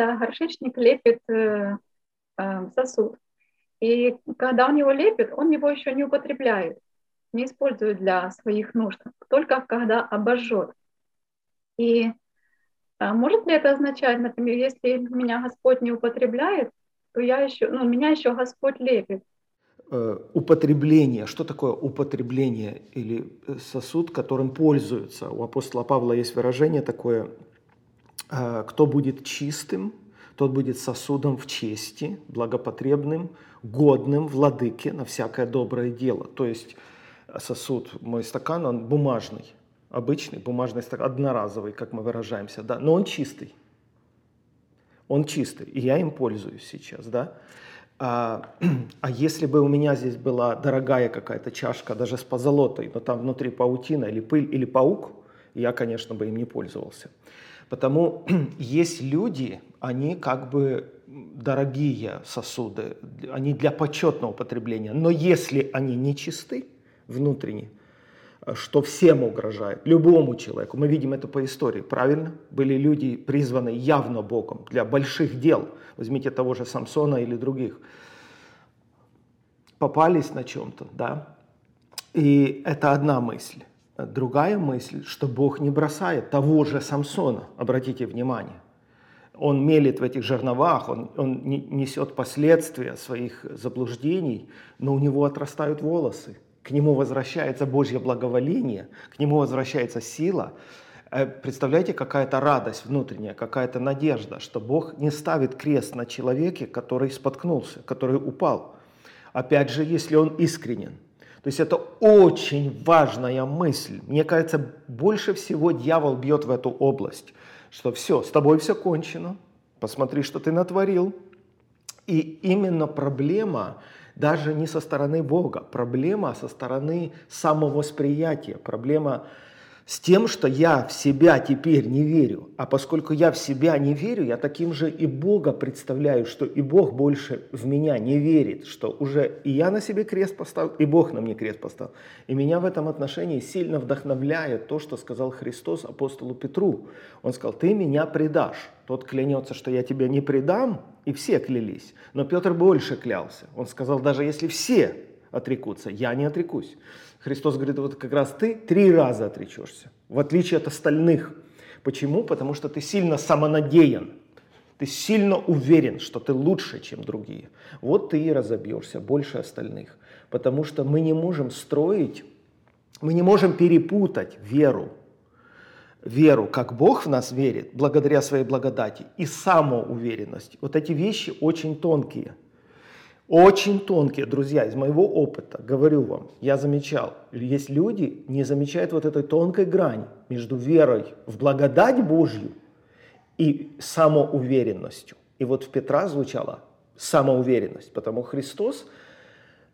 когда горшечник лепит э, э, сосуд. И когда он его лепит, он его еще не употребляет, не использует для своих нужд, только когда обожжет. И а может ли это означать, например, если меня Господь не употребляет, то я еще, ну, меня еще Господь лепит. Э, употребление. Что такое употребление или э, сосуд, которым пользуются? У апостола Павла есть выражение такое, э, кто будет чистым, тот будет сосудом в чести, благопотребным, годным владыке на всякое доброе дело. То есть сосуд, мой стакан, он бумажный, обычный бумажный стакан, одноразовый, как мы выражаемся, да, но он чистый. Он чистый, и я им пользуюсь сейчас, да. А, а если бы у меня здесь была дорогая какая-то чашка, даже с позолотой, но там внутри паутина или пыль или паук, я, конечно, бы им не пользовался. Потому есть люди, они как бы дорогие сосуды, они для почетного употребления, но если они не чисты внутренне, что всем угрожает, любому человеку. Мы видим это по истории, правильно? Были люди, призваны явно Богом для больших дел. Возьмите того же Самсона или других. Попались на чем-то, да? И это одна мысль. Другая мысль, что Бог не бросает того же Самсона, обратите внимание. Он мелит в этих жерновах, он, он несет последствия своих заблуждений, но у него отрастают волосы к нему возвращается Божье благоволение, к нему возвращается сила. Э, представляете, какая-то радость внутренняя, какая-то надежда, что Бог не ставит крест на человеке, который споткнулся, который упал. Опять же, если он искренен. То есть это очень важная мысль. Мне кажется, больше всего дьявол бьет в эту область, что все, с тобой все кончено, посмотри, что ты натворил. И именно проблема даже не со стороны Бога. Проблема со стороны самовосприятия. Проблема с тем, что я в себя теперь не верю. А поскольку я в себя не верю, я таким же и Бога представляю, что и Бог больше в меня не верит, что уже и я на себе крест поставил, и Бог на мне крест поставил. И меня в этом отношении сильно вдохновляет то, что сказал Христос апостолу Петру. Он сказал, ты меня предашь. Тот клянется, что я тебя не предам, и все клялись. Но Петр больше клялся. Он сказал, даже если все отрекутся, я не отрекусь. Христос говорит, вот как раз ты три раза отречешься, в отличие от остальных. Почему? Потому что ты сильно самонадеян, ты сильно уверен, что ты лучше, чем другие. Вот ты и разобьешься больше остальных. Потому что мы не можем строить, мы не можем перепутать веру, веру, как Бог в нас верит, благодаря своей благодати, и самоуверенность. Вот эти вещи очень тонкие – очень тонкие, друзья, из моего опыта, говорю вам, я замечал, есть люди, не замечают вот этой тонкой грани между верой в благодать Божью и самоуверенностью. И вот в Петра звучала самоуверенность, потому Христос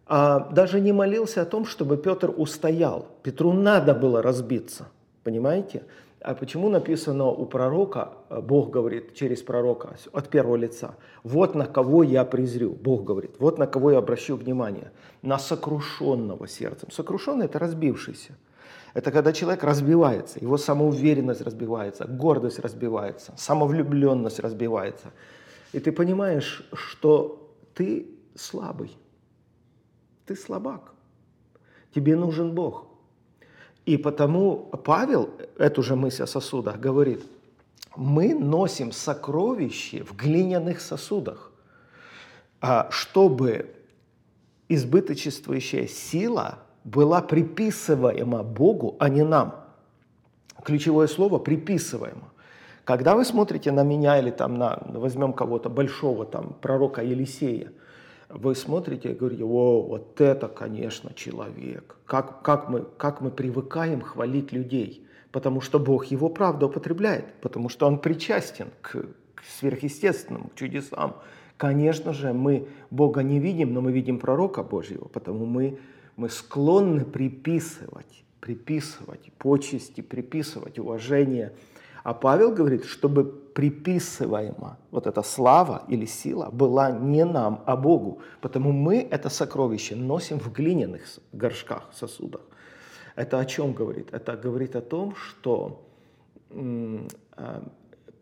а, даже не молился о том, чтобы Петр устоял. Петру надо было разбиться, понимаете? А почему написано у пророка, э, Бог говорит через пророка от первого лица, вот на кого я презрю, Бог говорит, вот на кого я обращу внимание, на сокрушенного сердцем. Сокрушенный – это разбившийся. Это когда человек разбивается, его самоуверенность разбивается, гордость разбивается, самовлюбленность разбивается. И ты понимаешь, что ты слабый, ты слабак, тебе нужен Бог – и потому Павел, эту же мысль о сосудах, говорит, мы носим сокровища в глиняных сосудах, а чтобы избыточествующая сила была приписываема Богу, а не нам. Ключевое слово «приписываемо». Когда вы смотрите на меня или там на, возьмем кого-то большого, там, пророка Елисея – вы смотрите и говорите, о, вот это, конечно, человек. Как, как, мы, как мы привыкаем хвалить людей, потому что Бог его правда употребляет, потому что он причастен к, к сверхъестественным, к чудесам. Конечно же, мы Бога не видим, но мы видим пророка Божьего, потому мы, мы склонны приписывать, приписывать почести, приписывать уважение – а Павел говорит, чтобы приписываема вот эта слава или сила была не нам, а Богу. Потому мы это сокровище носим в глиняных горшках, сосудах. Это о чем говорит? Это говорит о том, что а,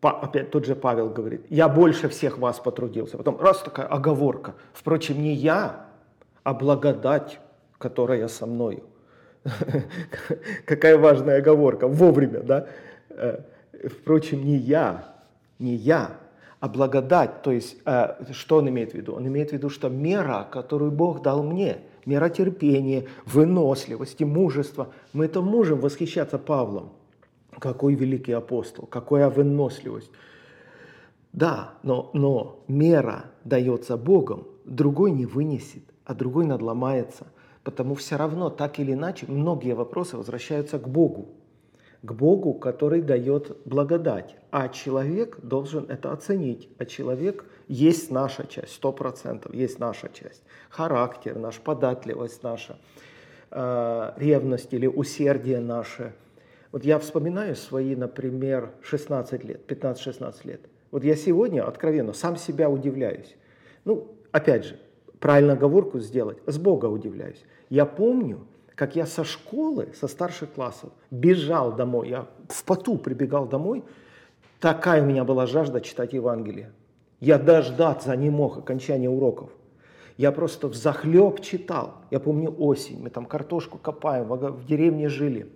опять тот же Павел говорит, я больше всех вас потрудился. Потом раз такая оговорка. Впрочем, не я, а благодать, которая со мною. Какая важная оговорка, вовремя, да? Впрочем, не я, не я, а благодать. То есть, э, что он имеет в виду? Он имеет в виду, что мера, которую Бог дал мне, мера терпения, выносливости, мужества, мы это можем восхищаться Павлом. Какой великий апостол, какая выносливость. Да, но, но мера дается Богом, другой не вынесет, а другой надломается. Потому все равно, так или иначе, многие вопросы возвращаются к Богу к Богу, который дает благодать. А человек должен это оценить. А человек есть наша часть, сто процентов есть наша часть. Характер наш, податливость наша, э, ревность или усердие наше. Вот я вспоминаю свои, например, 16 лет, 15-16 лет. Вот я сегодня, откровенно, сам себя удивляюсь. Ну, опять же, правильно оговорку сделать, с Бога удивляюсь. Я помню, как я со школы, со старших классов, бежал домой. Я в поту прибегал домой. Такая у меня была жажда читать Евангелие. Я дождаться не мог окончания уроков. Я просто в захлеб читал. Я помню осень, мы там картошку копаем, в деревне жили.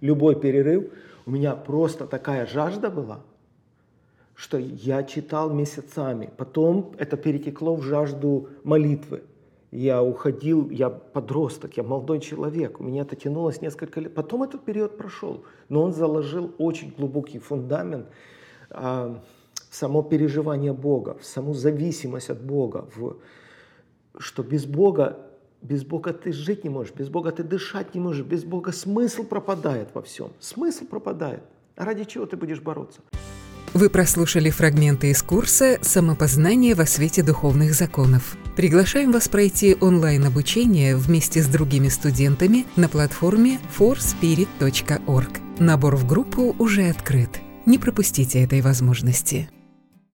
Любой перерыв, у меня просто такая жажда была, что я читал месяцами. Потом это перетекло в жажду молитвы я уходил, я подросток, я молодой человек, у меня это тянулось несколько лет. Потом этот период прошел, но он заложил очень глубокий фундамент а, в само переживание Бога, в саму зависимость от Бога, в, что без Бога, без Бога ты жить не можешь, без Бога ты дышать не можешь, без Бога смысл пропадает во всем, смысл пропадает. А ради чего ты будешь бороться? Вы прослушали фрагменты из курса «Самопознание во свете духовных законов». Приглашаем вас пройти онлайн-обучение вместе с другими студентами на платформе forspirit.org. Набор в группу уже открыт. Не пропустите этой возможности.